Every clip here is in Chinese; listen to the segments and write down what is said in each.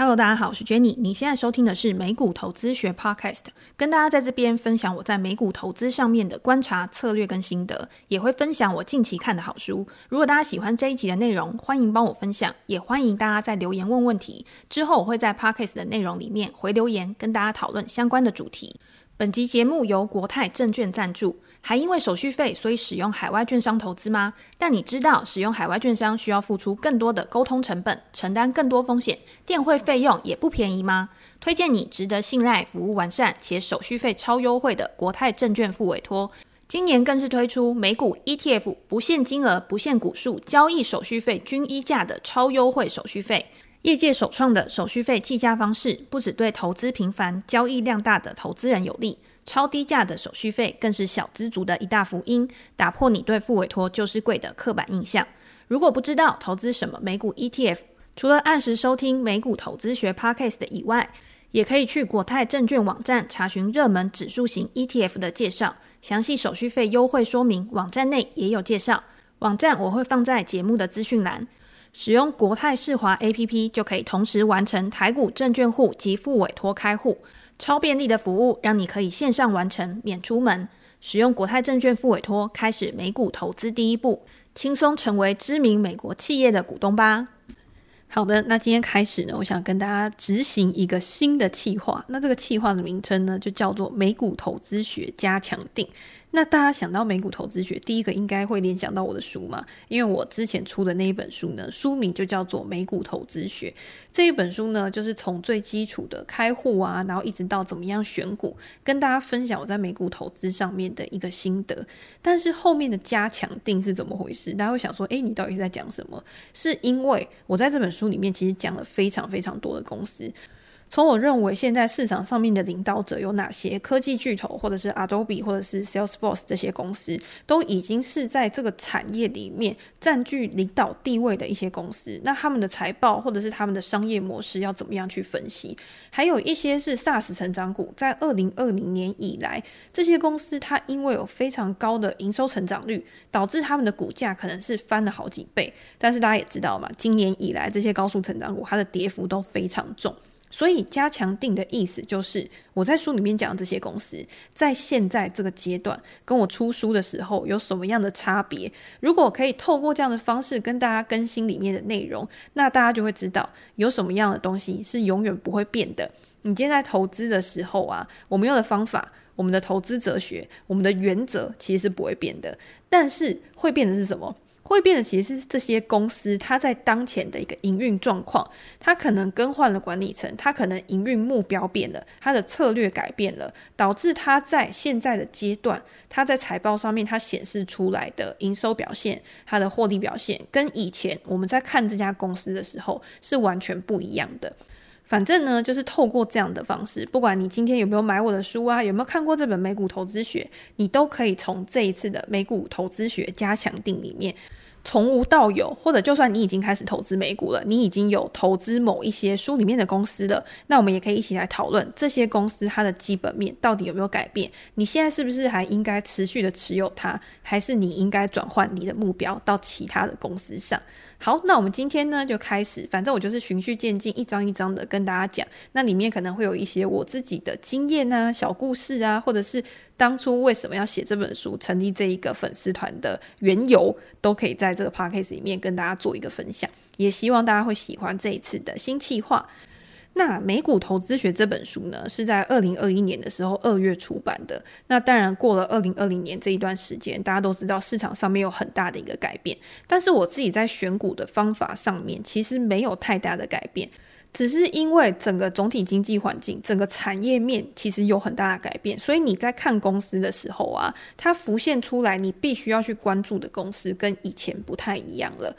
Hello，大家好，我是 Jenny。你现在收听的是美股投资学 Podcast，跟大家在这边分享我在美股投资上面的观察、策略跟心得，也会分享我近期看的好书。如果大家喜欢这一集的内容，欢迎帮我分享，也欢迎大家在留言问问题。之后我会在 Podcast 的内容里面回留言，跟大家讨论相关的主题。本集节目由国泰证券赞助。还因为手续费，所以使用海外券商投资吗？但你知道使用海外券商需要付出更多的沟通成本，承担更多风险，电汇费用也不便宜吗？推荐你值得信赖、服务完善且手续费超优惠的国泰证券复委托。今年更是推出美股 ETF 不限金额、不限股数，交易手续费均一价的超优惠手续费。业界首创的手续费计价方式，不只对投资频繁、交易量大的投资人有利。超低价的手续费更是小资族的一大福音，打破你对付委托就是贵的刻板印象。如果不知道投资什么美股 ETF，除了按时收听美股投资学 Podcast 以外，也可以去国泰证券网站查询热门指数型 ETF 的介绍，详细手续费优惠说明，网站内也有介绍。网站我会放在节目的资讯栏。使用国泰世华 APP 就可以同时完成台股证券户及复委托开户。超便利的服务，让你可以线上完成，免出门。使用国泰证券副委托，开始美股投资第一步，轻松成为知名美国企业的股东吧。好的，那今天开始呢，我想跟大家执行一个新的计划。那这个计划的名称呢，就叫做美股投资学加强定。那大家想到美股投资学，第一个应该会联想到我的书嘛？因为我之前出的那一本书呢，书名就叫做《美股投资学》。这一本书呢，就是从最基础的开户啊，然后一直到怎么样选股，跟大家分享我在美股投资上面的一个心得。但是后面的加强定是怎么回事？大家会想说，诶，你到底是在讲什么？是因为我在这本书里面其实讲了非常非常多的公司。从我认为现在市场上面的领导者有哪些？科技巨头，或者是 Adobe，或者是 Salesforce 这些公司，都已经是在这个产业里面占据领导地位的一些公司。那他们的财报或者是他们的商业模式要怎么样去分析？还有一些是 SaaS 成长股，在二零二零年以来，这些公司它因为有非常高的营收成长率，导致他们的股价可能是翻了好几倍。但是大家也知道嘛，今年以来这些高速成长股它的跌幅都非常重。所以加强定的意思就是，我在书里面讲的这些公司，在现在这个阶段跟我出书的时候有什么样的差别？如果可以透过这样的方式跟大家更新里面的内容，那大家就会知道有什么样的东西是永远不会变的。你今天在投资的时候啊，我们用的方法、我们的投资哲学、我们的原则其实是不会变的，但是会变的是什么？会变的其实是这些公司，它在当前的一个营运状况，它可能更换了管理层，它可能营运目标变了，它的策略改变了，导致它在现在的阶段，它在财报上面它显示出来的营收表现，它的获利表现，跟以前我们在看这家公司的时候是完全不一样的。反正呢，就是透过这样的方式，不管你今天有没有买我的书啊，有没有看过这本美股投资学，你都可以从这一次的美股投资学加强定里面。从无到有，或者就算你已经开始投资美股了，你已经有投资某一些书里面的公司了，那我们也可以一起来讨论这些公司它的基本面到底有没有改变？你现在是不是还应该持续的持有它，还是你应该转换你的目标到其他的公司上？好，那我们今天呢就开始，反正我就是循序渐进，一章一章的跟大家讲。那里面可能会有一些我自己的经验啊、小故事啊，或者是当初为什么要写这本书、成立这一个粉丝团的缘由，都可以在这个 podcast 里面跟大家做一个分享。也希望大家会喜欢这一次的新企划。那《美股投资学》这本书呢，是在二零二一年的时候二月出版的。那当然，过了二零二零年这一段时间，大家都知道市场上面有很大的一个改变。但是我自己在选股的方法上面，其实没有太大的改变，只是因为整个总体经济环境、整个产业面其实有很大的改变。所以你在看公司的时候啊，它浮现出来，你必须要去关注的公司跟以前不太一样了。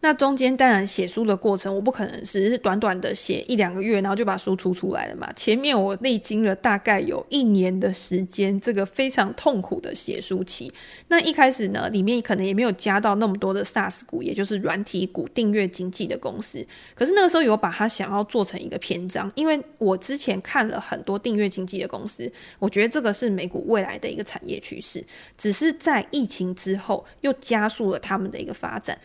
那中间当然写书的过程，我不可能是短短的写一两个月，然后就把书出出来了嘛。前面我历经了大概有一年的时间，这个非常痛苦的写书期。那一开始呢，里面可能也没有加到那么多的 SaaS 股，也就是软体股、订阅经济的公司。可是那个时候有把它想要做成一个篇章，因为我之前看了很多订阅经济的公司，我觉得这个是美股未来的一个产业趋势，只是在疫情之后又加速了他们的一个发展。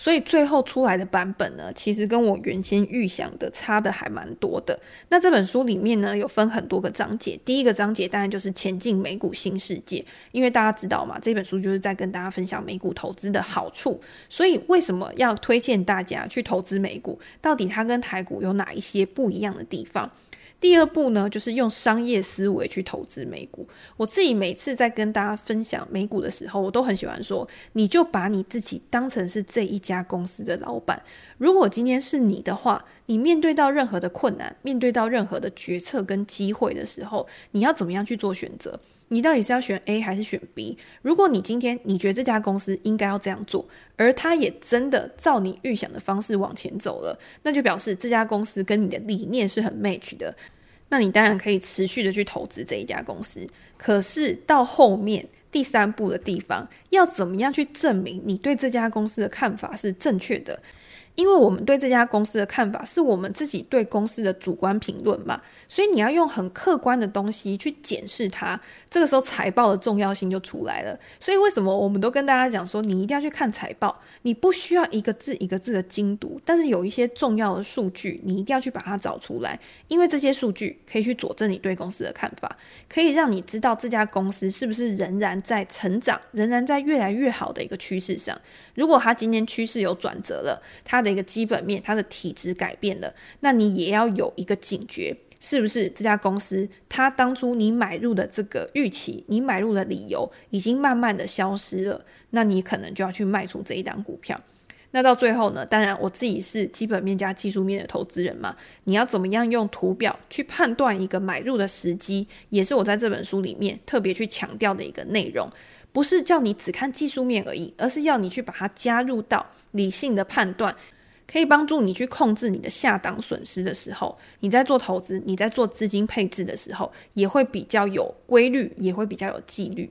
所以最后出来的版本呢，其实跟我原先预想的差的还蛮多的。那这本书里面呢，有分很多个章节。第一个章节当然就是前进美股新世界，因为大家知道嘛，这本书就是在跟大家分享美股投资的好处。所以为什么要推荐大家去投资美股？到底它跟台股有哪一些不一样的地方？第二步呢，就是用商业思维去投资美股。我自己每次在跟大家分享美股的时候，我都很喜欢说，你就把你自己当成是这一家公司的老板。如果今天是你的话，你面对到任何的困难，面对到任何的决策跟机会的时候，你要怎么样去做选择？你到底是要选 A 还是选 B？如果你今天你觉得这家公司应该要这样做，而它也真的照你预想的方式往前走了，那就表示这家公司跟你的理念是很 match 的。那你当然可以持续的去投资这一家公司。可是到后面第三步的地方，要怎么样去证明你对这家公司的看法是正确的？因为我们对这家公司的看法是我们自己对公司的主观评论嘛，所以你要用很客观的东西去检视它。这个时候财报的重要性就出来了。所以为什么我们都跟大家讲说，你一定要去看财报，你不需要一个字一个字的精读，但是有一些重要的数据，你一定要去把它找出来，因为这些数据可以去佐证你对公司的看法，可以让你知道这家公司是不是仍然在成长，仍然在越来越好的一个趋势上。如果它今天趋势有转折了，它的一个基本面，它的体质改变了，那你也要有一个警觉，是不是这家公司它当初你买入的这个预期，你买入的理由已经慢慢的消失了，那你可能就要去卖出这一档股票。那到最后呢，当然我自己是基本面加技术面的投资人嘛，你要怎么样用图表去判断一个买入的时机，也是我在这本书里面特别去强调的一个内容。不是叫你只看技术面而已，而是要你去把它加入到理性的判断，可以帮助你去控制你的下档损失的时候，你在做投资，你在做资金配置的时候，也会比较有规律，也会比较有纪律。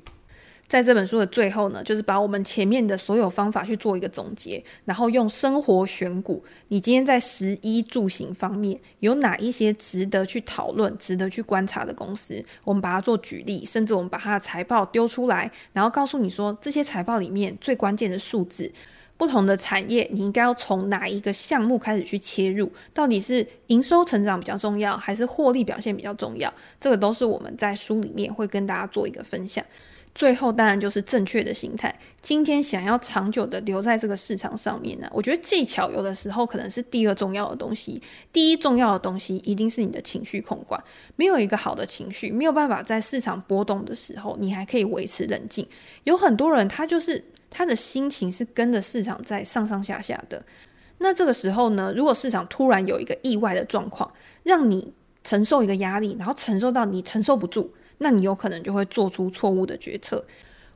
在这本书的最后呢，就是把我们前面的所有方法去做一个总结，然后用生活选股。你今天在食衣住行方面有哪一些值得去讨论、值得去观察的公司？我们把它做举例，甚至我们把它的财报丢出来，然后告诉你说，这些财报里面最关键的数字，不同的产业你应该要从哪一个项目开始去切入？到底是营收成长比较重要，还是获利表现比较重要？这个都是我们在书里面会跟大家做一个分享。最后当然就是正确的心态。今天想要长久的留在这个市场上面呢，我觉得技巧有的时候可能是第二重要的东西。第一重要的东西一定是你的情绪控管。没有一个好的情绪，没有办法在市场波动的时候，你还可以维持冷静。有很多人他就是他的心情是跟着市场在上上下下的。那这个时候呢，如果市场突然有一个意外的状况，让你承受一个压力，然后承受到你承受不住。那你有可能就会做出错误的决策。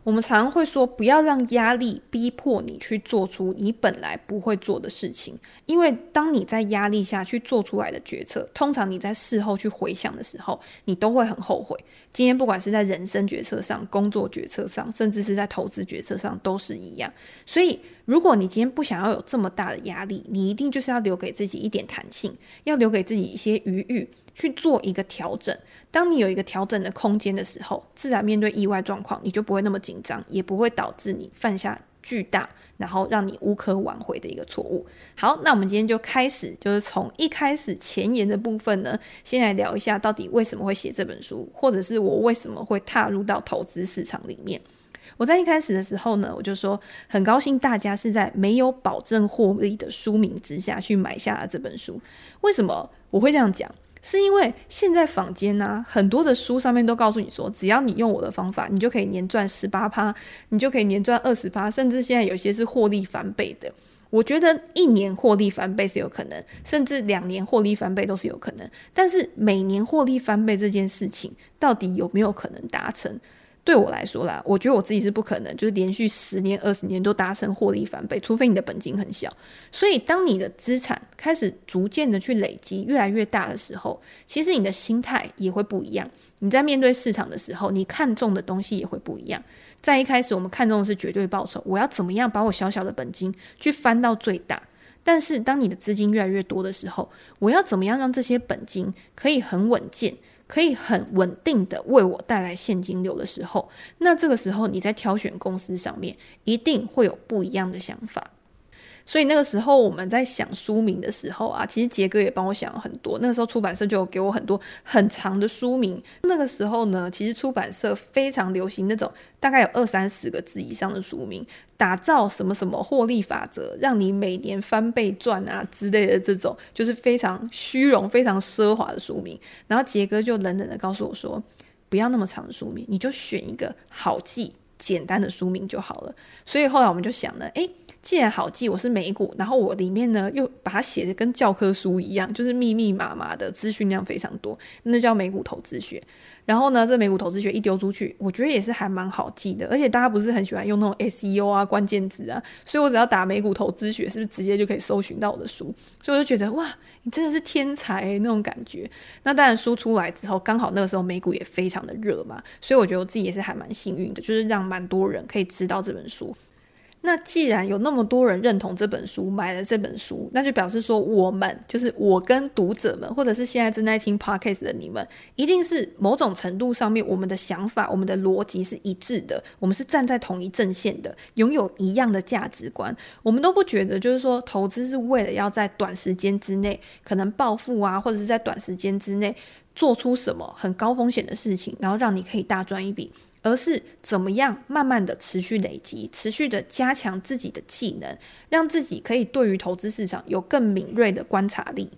我们常常会说，不要让压力逼迫你去做出你本来不会做的事情，因为当你在压力下去做出来的决策，通常你在事后去回想的时候，你都会很后悔。今天不管是在人生决策上、工作决策上，甚至是在投资决策上，都是一样。所以，如果你今天不想要有这么大的压力，你一定就是要留给自己一点弹性，要留给自己一些余裕，去做一个调整。当你有一个调整的空间的时候，自然面对意外状况，你就不会那么紧张，也不会导致你犯下巨大，然后让你无可挽回的一个错误。好，那我们今天就开始，就是从一开始前言的部分呢，先来聊一下到底为什么会写这本书，或者是我为什么会踏入到投资市场里面。我在一开始的时候呢，我就说很高兴大家是在没有保证获利的书名之下去买下了这本书。为什么我会这样讲？是因为现在坊间呢、啊，很多的书上面都告诉你说，只要你用我的方法，你就可以年赚十八趴，你就可以年赚二十趴，甚至现在有些是获利翻倍的。我觉得一年获利翻倍是有可能，甚至两年获利翻倍都是有可能。但是每年获利翻倍这件事情，到底有没有可能达成？对我来说啦，我觉得我自己是不可能，就是连续十年、二十年都达成获利翻倍，除非你的本金很小。所以，当你的资产开始逐渐的去累积，越来越大的时候，其实你的心态也会不一样。你在面对市场的时候，你看重的东西也会不一样。在一开始，我们看重的是绝对报酬，我要怎么样把我小小的本金去翻到最大。但是，当你的资金越来越多的时候，我要怎么样让这些本金可以很稳健？可以很稳定的为我带来现金流的时候，那这个时候你在挑选公司上面一定会有不一样的想法。所以那个时候我们在想书名的时候啊，其实杰哥也帮我想了很多。那个时候出版社就有给我很多很长的书名。那个时候呢，其实出版社非常流行那种大概有二三十个字以上的书名，打造什么什么获利法则，让你每年翻倍赚啊之类的这种，就是非常虚荣、非常奢华的书名。然后杰哥就冷冷的告诉我说：“不要那么长的书名，你就选一个好记、简单的书名就好了。”所以后来我们就想呢，诶。既然好记，我是美股，然后我里面呢又把它写的跟教科书一样，就是密密麻麻的资讯量非常多，那叫美股投资学。然后呢，这美股投资学一丢出去，我觉得也是还蛮好记的，而且大家不是很喜欢用那种 SEO 啊关键字啊，所以我只要打美股投资学，是不是直接就可以搜寻到我的书？所以我就觉得哇，你真的是天才，那种感觉。那当然书出来之后，刚好那个时候美股也非常的热嘛，所以我觉得我自己也是还蛮幸运的，就是让蛮多人可以知道这本书。那既然有那么多人认同这本书，买了这本书，那就表示说我们就是我跟读者们，或者是现在正在听 podcast 的你们，一定是某种程度上面，我们的想法、我们的逻辑是一致的，我们是站在同一阵线的，拥有一样的价值观。我们都不觉得就是说投资是为了要在短时间之内可能暴富啊，或者是在短时间之内做出什么很高风险的事情，然后让你可以大赚一笔。而是怎么样慢慢的持续累积，持续的加强自己的技能，让自己可以对于投资市场有更敏锐的观察力。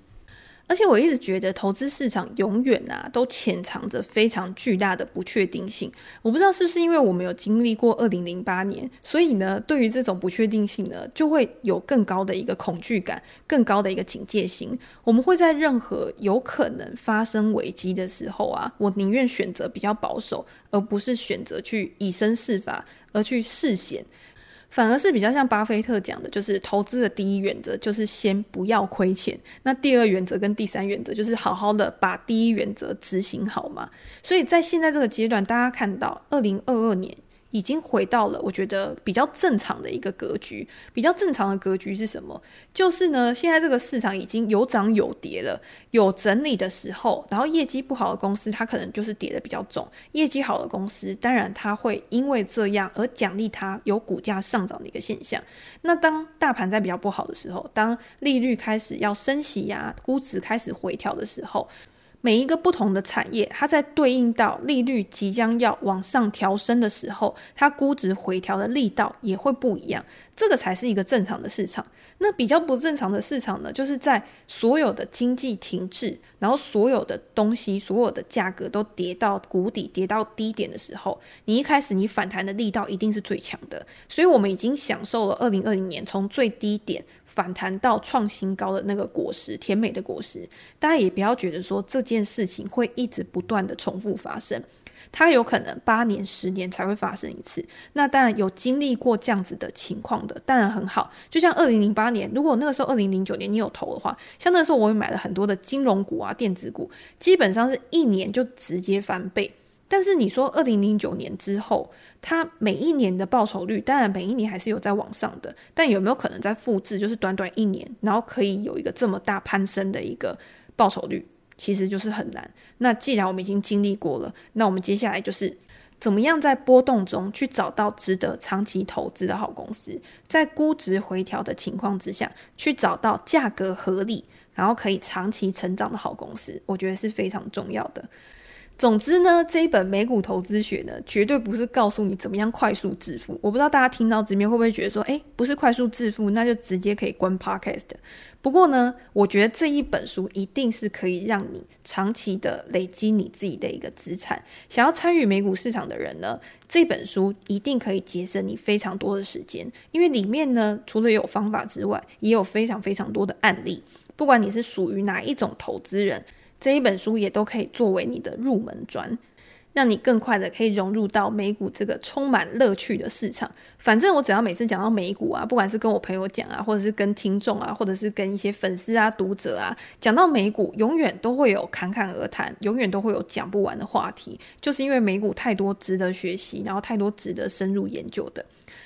而且我一直觉得投资市场永远啊都潜藏着非常巨大的不确定性。我不知道是不是因为我们有经历过二零零八年，所以呢，对于这种不确定性呢，就会有更高的一个恐惧感，更高的一个警戒心。我们会在任何有可能发生危机的时候啊，我宁愿选择比较保守，而不是选择去以身试法，而去试险。反而是比较像巴菲特讲的，就是投资的第一原则就是先不要亏钱。那第二原则跟第三原则就是好好的把第一原则执行好嘛。所以在现在这个阶段，大家看到二零二二年。已经回到了我觉得比较正常的一个格局。比较正常的格局是什么？就是呢，现在这个市场已经有涨有跌了，有整理的时候，然后业绩不好的公司它可能就是跌得比较重，业绩好的公司当然它会因为这样而奖励它有股价上涨的一个现象。那当大盘在比较不好的时候，当利率开始要升息呀，估值开始回调的时候。每一个不同的产业，它在对应到利率即将要往上调升的时候，它估值回调的力道也会不一样。这个才是一个正常的市场。那比较不正常的市场呢，就是在所有的经济停滞，然后所有的东西、所有的价格都跌到谷底、跌到低点的时候，你一开始你反弹的力道一定是最强的。所以，我们已经享受了二零二零年从最低点。反弹到创新高的那个果实，甜美的果实，大家也不要觉得说这件事情会一直不断的重复发生，它有可能八年、十年才会发生一次。那当然有经历过这样子的情况的，当然很好。就像二零零八年，如果那个时候二零零九年你有投的话，像那时候我也买了很多的金融股啊、电子股，基本上是一年就直接翻倍。但是你说二零零九年之后，它每一年的报酬率，当然每一年还是有在往上的，但有没有可能再复制？就是短短一年，然后可以有一个这么大攀升的一个报酬率，其实就是很难。那既然我们已经经历过了，那我们接下来就是怎么样在波动中去找到值得长期投资的好公司，在估值回调的情况之下，去找到价格合理，然后可以长期成长的好公司，我觉得是非常重要的。总之呢，这一本美股投资学呢，绝对不是告诉你怎么样快速致富。我不知道大家听到这边会不会觉得说，诶，不是快速致富，那就直接可以关 Podcast。不过呢，我觉得这一本书一定是可以让你长期的累积你自己的一个资产。想要参与美股市场的人呢，这本书一定可以节省你非常多的时间，因为里面呢，除了有方法之外，也有非常非常多的案例。不管你是属于哪一种投资人。这一本书也都可以作为你的入门砖，让你更快的可以融入到美股这个充满乐趣的市场。反正我只要每次讲到美股啊，不管是跟我朋友讲啊，或者是跟听众啊，或者是跟一些粉丝啊、读者啊，讲到美股，永远都会有侃侃而谈，永远都会有讲不完的话题，就是因为美股太多值得学习，然后太多值得深入研究的。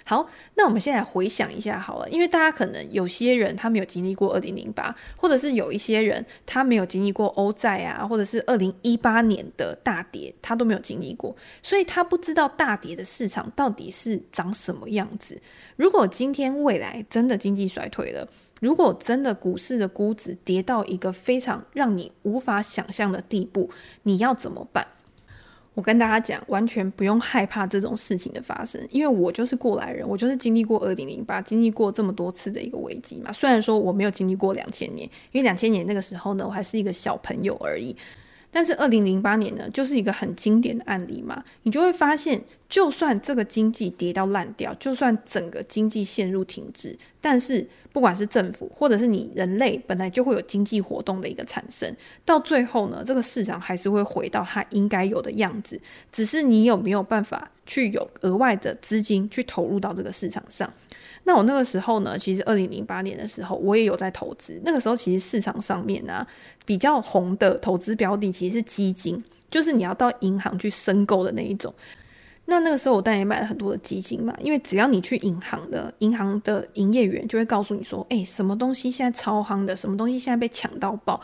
好，那我们现在回想一下好了，因为大家可能有些人他没有经历过二零零八，或者是有一些人他没有经历过欧债啊，或者是二零一八年的大跌，他都没有有经历过，所以他不知道大跌的市场到底是长什么样子。如果今天未来真的经济衰退了，如果真的股市的估值跌到一个非常让你无法想象的地步，你要怎么办？我跟大家讲，完全不用害怕这种事情的发生，因为我就是过来人，我就是经历过二零零八，经历过这么多次的一个危机嘛。虽然说我没有经历过两千年，因为两千年那个时候呢，我还是一个小朋友而已。但是二零零八年呢，就是一个很经典的案例嘛。你就会发现，就算这个经济跌到烂掉，就算整个经济陷入停滞，但是不管是政府或者是你人类本来就会有经济活动的一个产生，到最后呢，这个市场还是会回到它应该有的样子。只是你有没有办法去有额外的资金去投入到这个市场上？那我那个时候呢，其实二零零八年的时候，我也有在投资。那个时候其实市场上面呢、啊，比较红的投资标的其实是基金，就是你要到银行去申购的那一种。那那个时候我当然也买了很多的基金嘛，因为只要你去银行的，银行的营业员就会告诉你说，哎，什么东西现在超夯的，什么东西现在被抢到爆。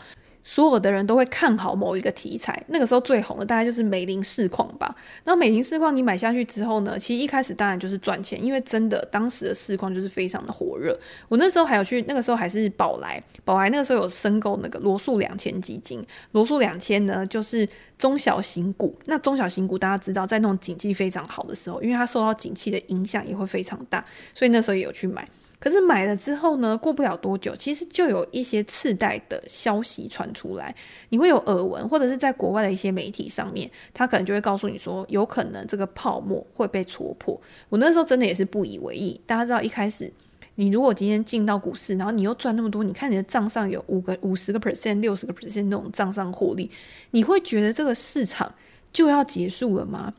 所有的人都会看好某一个题材，那个时候最红的大概就是美林市况吧。那美林市况你买下去之后呢，其实一开始当然就是赚钱，因为真的当时的市况就是非常的火热。我那时候还有去，那个时候还是宝来，宝来那个时候有申购那个罗素两千基金，罗素两千呢就是中小型股。那中小型股大家知道，在那种景气非常好的时候，因为它受到景气的影响也会非常大，所以那时候也有去买。可是买了之后呢，过不了多久，其实就有一些次贷的消息传出来，你会有耳闻，或者是在国外的一些媒体上面，他可能就会告诉你说，有可能这个泡沫会被戳破。我那时候真的也是不以为意。大家知道，一开始你如果今天进到股市，然后你又赚那么多，你看你的账上有五个、五十个 percent、六十个 percent 那种账上获利，你会觉得这个市场就要结束了吗？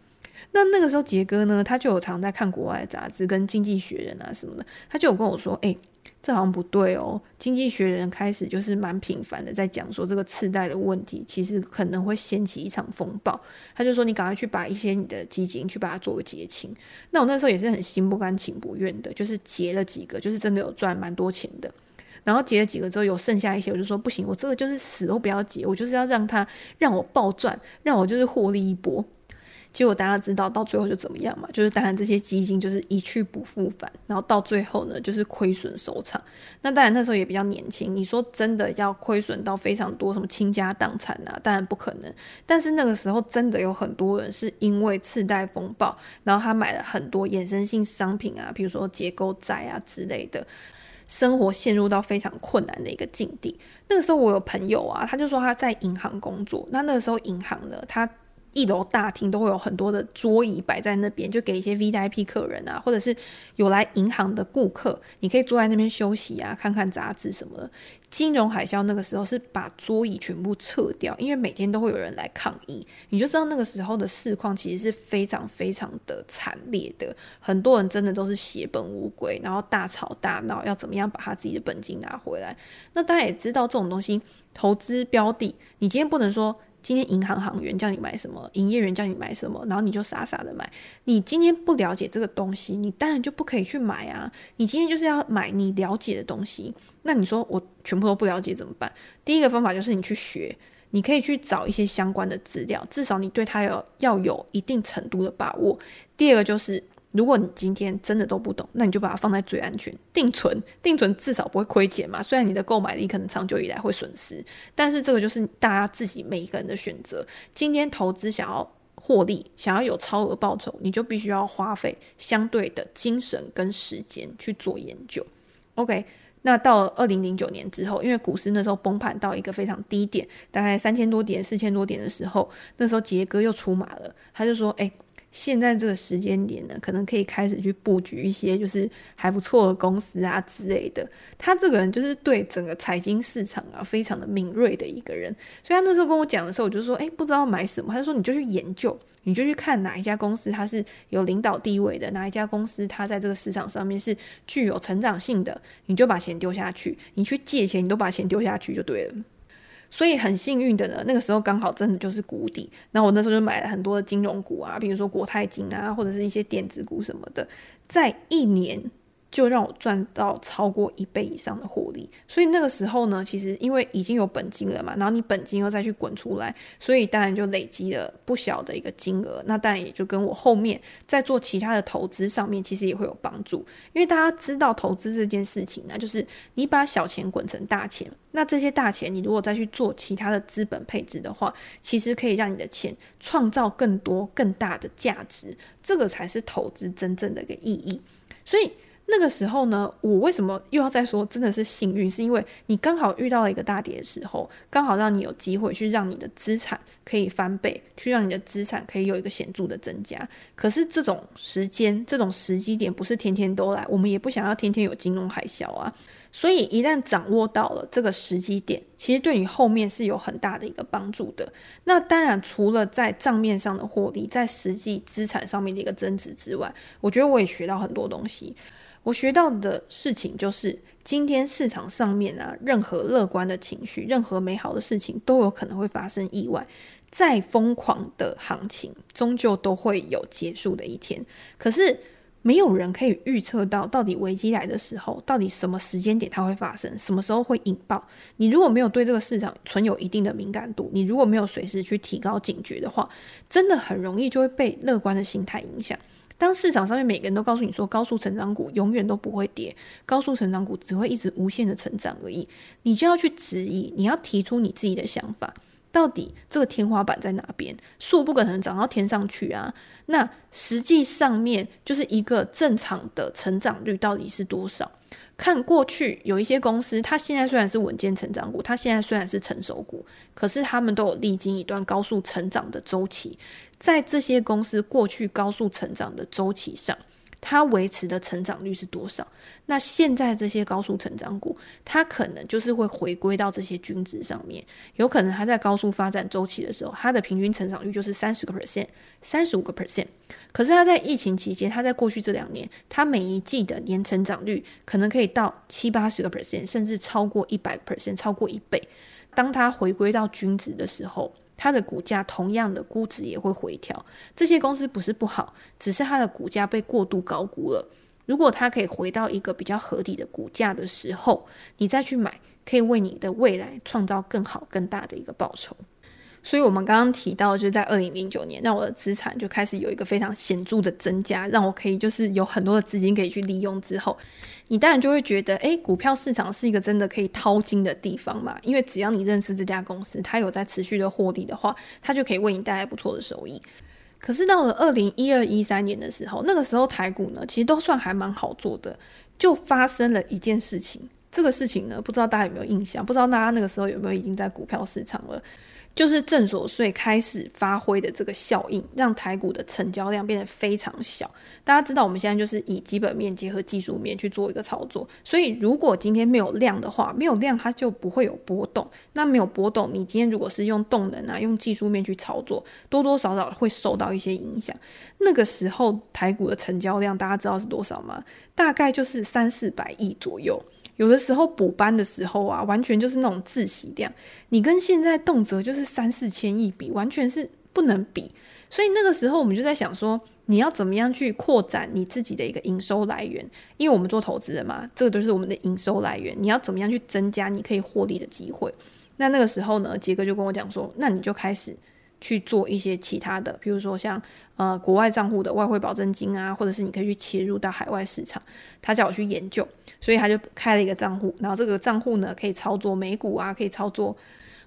那那个时候，杰哥呢，他就有常在看国外的杂志，跟《经济学人》啊什么的，他就有跟我说：“哎、这好像不对哦，《经济学人》开始就是蛮频繁的在讲说这个次贷的问题，其实可能会掀起一场风暴。”他就说：“你赶快去把一些你的基金去把它做个结清。”那我那时候也是很心不甘情不愿的，就是结了几个，就是真的有赚蛮多钱的。然后结了几个之后，有剩下一些，我就说不行，我这个就是死都不要结，我就是要让他让我暴赚，让我就是获利一波。结果大家知道到最后就怎么样嘛？就是当然这些基金就是一去不复返，然后到最后呢就是亏损收场。那当然那时候也比较年轻，你说真的要亏损到非常多，什么倾家荡产啊，当然不可能。但是那个时候真的有很多人是因为次贷风暴，然后他买了很多衍生性商品啊，比如说结构债啊之类的，生活陷入到非常困难的一个境地。那个时候我有朋友啊，他就说他在银行工作，那那个时候银行呢，他。一楼大厅都会有很多的桌椅摆在那边，就给一些 VIP 客人啊，或者是有来银行的顾客，你可以坐在那边休息啊，看看杂志什么的。金融海啸那个时候是把桌椅全部撤掉，因为每天都会有人来抗议，你就知道那个时候的市况其实是非常非常的惨烈的，很多人真的都是血本无归，然后大吵大闹，要怎么样把他自己的本金拿回来。那大家也知道这种东西，投资标的，你今天不能说。今天银行行员叫你买什么，营业员叫你买什么，然后你就傻傻的买。你今天不了解这个东西，你当然就不可以去买啊。你今天就是要买你了解的东西。那你说我全部都不了解怎么办？第一个方法就是你去学，你可以去找一些相关的资料，至少你对它有要有一定程度的把握。第二个就是。如果你今天真的都不懂，那你就把它放在最安全，定存，定存至少不会亏钱嘛。虽然你的购买力可能长久以来会损失，但是这个就是大家自己每一个人的选择。今天投资想要获利，想要有超额报酬，你就必须要花费相对的精神跟时间去做研究。OK，那到了二零零九年之后，因为股市那时候崩盘到一个非常低点，大概三千多点、四千多点的时候，那时候杰哥又出马了，他就说：“哎。”现在这个时间点呢，可能可以开始去布局一些就是还不错的公司啊之类的。他这个人就是对整个财经市场啊非常的敏锐的一个人，所以他那时候跟我讲的时候，我就说，哎，不知道买什么。他就说，你就去研究，你就去看哪一家公司它是有领导地位的，哪一家公司它在这个市场上面是具有成长性的，你就把钱丢下去。你去借钱，你都把钱丢下去就对了。所以很幸运的呢，那个时候刚好真的就是谷底。那我那时候就买了很多的金融股啊，比如说国泰金啊，或者是一些电子股什么的。在一年就让我赚到超过一倍以上的获利，所以那个时候呢，其实因为已经有本金了嘛，然后你本金又再去滚出来，所以当然就累积了不小的一个金额。那当然也就跟我后面在做其他的投资上面，其实也会有帮助。因为大家知道投资这件事情呢，就是你把小钱滚成大钱，那这些大钱你如果再去做其他的资本配置的话，其实可以让你的钱创造更多更大的价值，这个才是投资真正的一个意义。所以。那个时候呢，我为什么又要再说真的是幸运？是因为你刚好遇到了一个大跌的时候，刚好让你有机会去让你的资产可以翻倍，去让你的资产可以有一个显著的增加。可是这种时间、这种时机点不是天天都来，我们也不想要天天有金融海啸啊。所以一旦掌握到了这个时机点，其实对你后面是有很大的一个帮助的。那当然，除了在账面上的获利，在实际资产上面的一个增值之外，我觉得我也学到很多东西。我学到的事情就是，今天市场上面啊，任何乐观的情绪，任何美好的事情都有可能会发生意外。再疯狂的行情，终究都会有结束的一天。可是，没有人可以预测到，到底危机来的时候，到底什么时间点它会发生，什么时候会引爆。你如果没有对这个市场存有一定的敏感度，你如果没有随时去提高警觉的话，真的很容易就会被乐观的心态影响。当市场上面每个人都告诉你说，高速成长股永远都不会跌，高速成长股只会一直无限的成长而已，你就要去质疑，你要提出你自己的想法，到底这个天花板在哪边？树不可能长到天上去啊！那实际上面就是一个正常的成长率到底是多少？看过去有一些公司，它现在虽然是稳健成长股，它现在虽然是成熟股，可是他们都有历经一段高速成长的周期。在这些公司过去高速成长的周期上，它维持的成长率是多少？那现在这些高速成长股，它可能就是会回归到这些均值上面。有可能它在高速发展周期的时候，它的平均成长率就是三十个 percent、三十五个 percent。可是它在疫情期间，它在过去这两年，它每一季的年成长率可能可以到七八十个 percent，甚至超过一百个 percent，超过一倍。当它回归到均值的时候，它的股价同样的估值也会回调。这些公司不是不好，只是它的股价被过度高估了。如果它可以回到一个比较合理的股价的时候，你再去买，可以为你的未来创造更好、更大的一个报酬。所以，我们刚刚提到，就是在二零零九年，让我的资产就开始有一个非常显著的增加，让我可以就是有很多的资金可以去利用。之后，你当然就会觉得，诶，股票市场是一个真的可以淘金的地方嘛？因为只要你认识这家公司，它有在持续的获利的话，它就可以为你带来不错的收益。可是到了二零一二一三年的时候，那个时候台股呢，其实都算还蛮好做的，就发生了一件事情。这个事情呢，不知道大家有没有印象？不知道大家那个时候有没有已经在股票市场了？就是正所税开始发挥的这个效应，让台股的成交量变得非常小。大家知道，我们现在就是以基本面结合技术面去做一个操作。所以，如果今天没有量的话，没有量它就不会有波动。那没有波动，你今天如果是用动能啊，用技术面去操作，多多少少会受到一些影响。那个时候台股的成交量，大家知道是多少吗？大概就是三四百亿左右。有的时候补班的时候啊，完全就是那种自习量，你跟现在动辄就是三四千亿比，完全是不能比。所以那个时候我们就在想说，你要怎么样去扩展你自己的一个营收来源？因为我们做投资的嘛，这个都是我们的营收来源。你要怎么样去增加你可以获利的机会？那那个时候呢，杰哥就跟我讲说，那你就开始。去做一些其他的，比如说像呃国外账户的外汇保证金啊，或者是你可以去切入到海外市场。他叫我去研究，所以他就开了一个账户，然后这个账户呢可以操作美股啊，可以操作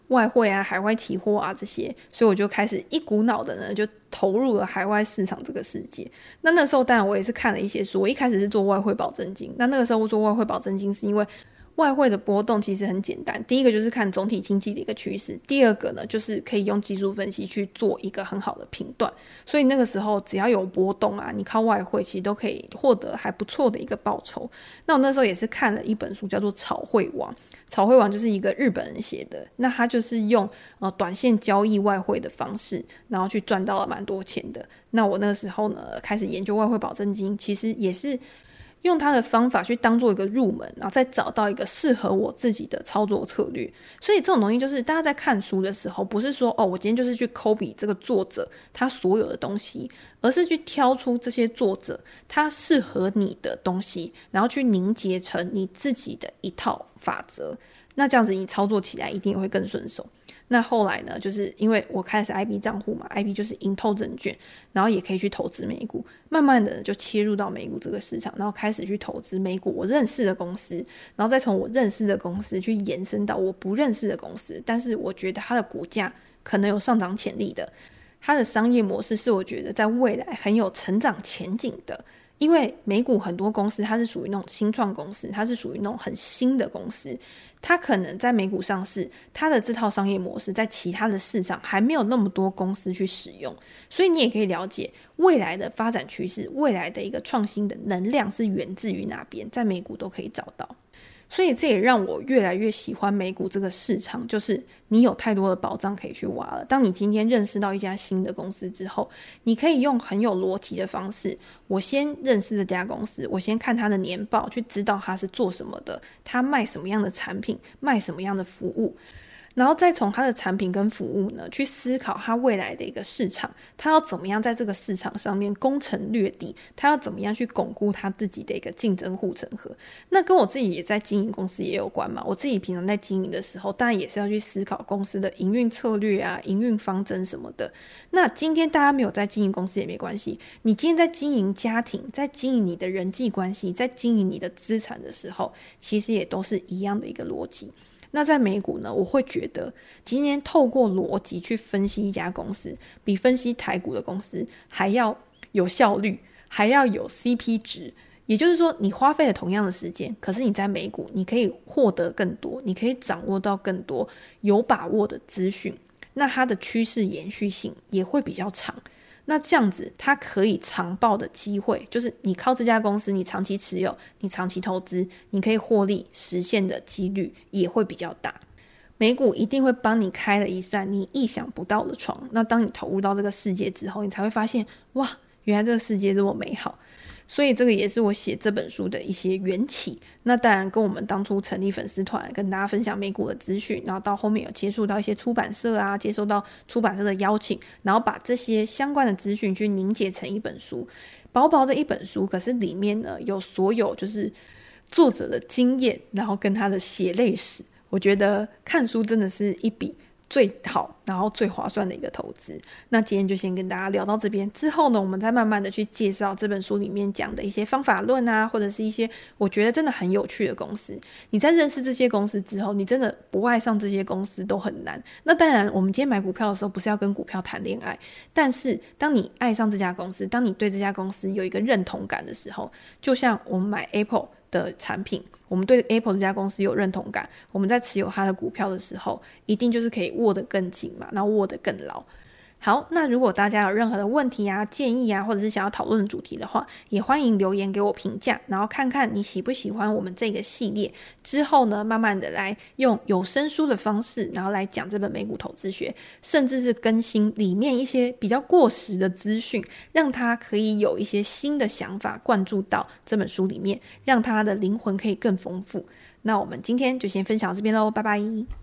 外汇啊、海外期货啊这些，所以我就开始一股脑的呢就投入了海外市场这个世界。那那时候当然我也是看了一些书，我一开始是做外汇保证金，那那个时候我做外汇保证金是因为。外汇的波动其实很简单，第一个就是看总体经济的一个趋势，第二个呢就是可以用技术分析去做一个很好的评断。所以那个时候只要有波动啊，你靠外汇其实都可以获得还不错的一个报酬。那我那时候也是看了一本书，叫做《炒汇王》，《炒汇王》就是一个日本人写的，那他就是用呃短线交易外汇的方式，然后去赚到了蛮多钱的。那我那个时候呢开始研究外汇保证金，其实也是。用他的方法去当做一个入门，然后再找到一个适合我自己的操作策略。所以这种东西就是大家在看书的时候，不是说哦，我今天就是去 copy 这个作者他所有的东西，而是去挑出这些作者他适合你的东西，然后去凝结成你自己的一套法则。那这样子你操作起来一定会更顺手。那后来呢，就是因为我开的是 IB 账户嘛，IB 就是盈透证券，然后也可以去投资美股，慢慢的就切入到美股这个市场，然后开始去投资美股我认识的公司，然后再从我认识的公司去延伸到我不认识的公司，但是我觉得它的股价可能有上涨潜力的，它的商业模式是我觉得在未来很有成长前景的。因为美股很多公司，它是属于那种新创公司，它是属于那种很新的公司，它可能在美股上市，它的这套商业模式在其他的市场还没有那么多公司去使用，所以你也可以了解未来的发展趋势，未来的一个创新的能量是源自于哪边，在美股都可以找到。所以这也让我越来越喜欢美股这个市场，就是你有太多的宝藏可以去挖了。当你今天认识到一家新的公司之后，你可以用很有逻辑的方式，我先认识这家公司，我先看它的年报，去知道它是做什么的，它卖什么样的产品，卖什么样的服务。然后再从他的产品跟服务呢，去思考他未来的一个市场，他要怎么样在这个市场上面攻城略地，他要怎么样去巩固他自己的一个竞争护城河。那跟我自己也在经营公司也有关嘛。我自己平常在经营的时候，当然也是要去思考公司的营运策略啊、营运方针什么的。那今天大家没有在经营公司也没关系，你今天在经营家庭，在经营你的人际关系，在经营你的资产的时候，其实也都是一样的一个逻辑。那在美股呢，我会觉得今天透过逻辑去分析一家公司，比分析台股的公司还要有效率，还要有 CP 值。也就是说，你花费了同样的时间，可是你在美股，你可以获得更多，你可以掌握到更多有把握的资讯，那它的趋势延续性也会比较长。那这样子，它可以长报的机会，就是你靠这家公司，你长期持有，你长期投资，你可以获利实现的几率也会比较大。美股一定会帮你开了一扇你意想不到的窗。那当你投入到这个世界之后，你才会发现，哇，原来这个世界这么美好。所以这个也是我写这本书的一些缘起。那当然跟我们当初成立粉丝团，跟大家分享美股的资讯，然后到后面有接触到一些出版社啊，接受到出版社的邀请，然后把这些相关的资讯去凝结成一本书，薄薄的一本书，可是里面呢有所有就是作者的经验，然后跟他的血泪史。我觉得看书真的是一笔。最好，然后最划算的一个投资。那今天就先跟大家聊到这边，之后呢，我们再慢慢的去介绍这本书里面讲的一些方法论啊，或者是一些我觉得真的很有趣的公司。你在认识这些公司之后，你真的不爱上这些公司都很难。那当然，我们今天买股票的时候不是要跟股票谈恋爱，但是当你爱上这家公司，当你对这家公司有一个认同感的时候，就像我们买 Apple。的产品，我们对 Apple 这家公司有认同感，我们在持有它的股票的时候，一定就是可以握得更紧嘛，然后握得更牢。好，那如果大家有任何的问题啊、建议啊，或者是想要讨论的主题的话，也欢迎留言给我评价，然后看看你喜不喜欢我们这个系列。之后呢，慢慢的来用有声书的方式，然后来讲这本美股投资学，甚至是更新里面一些比较过时的资讯，让它可以有一些新的想法灌注到这本书里面，让它的灵魂可以更丰富。那我们今天就先分享到这边喽，拜拜。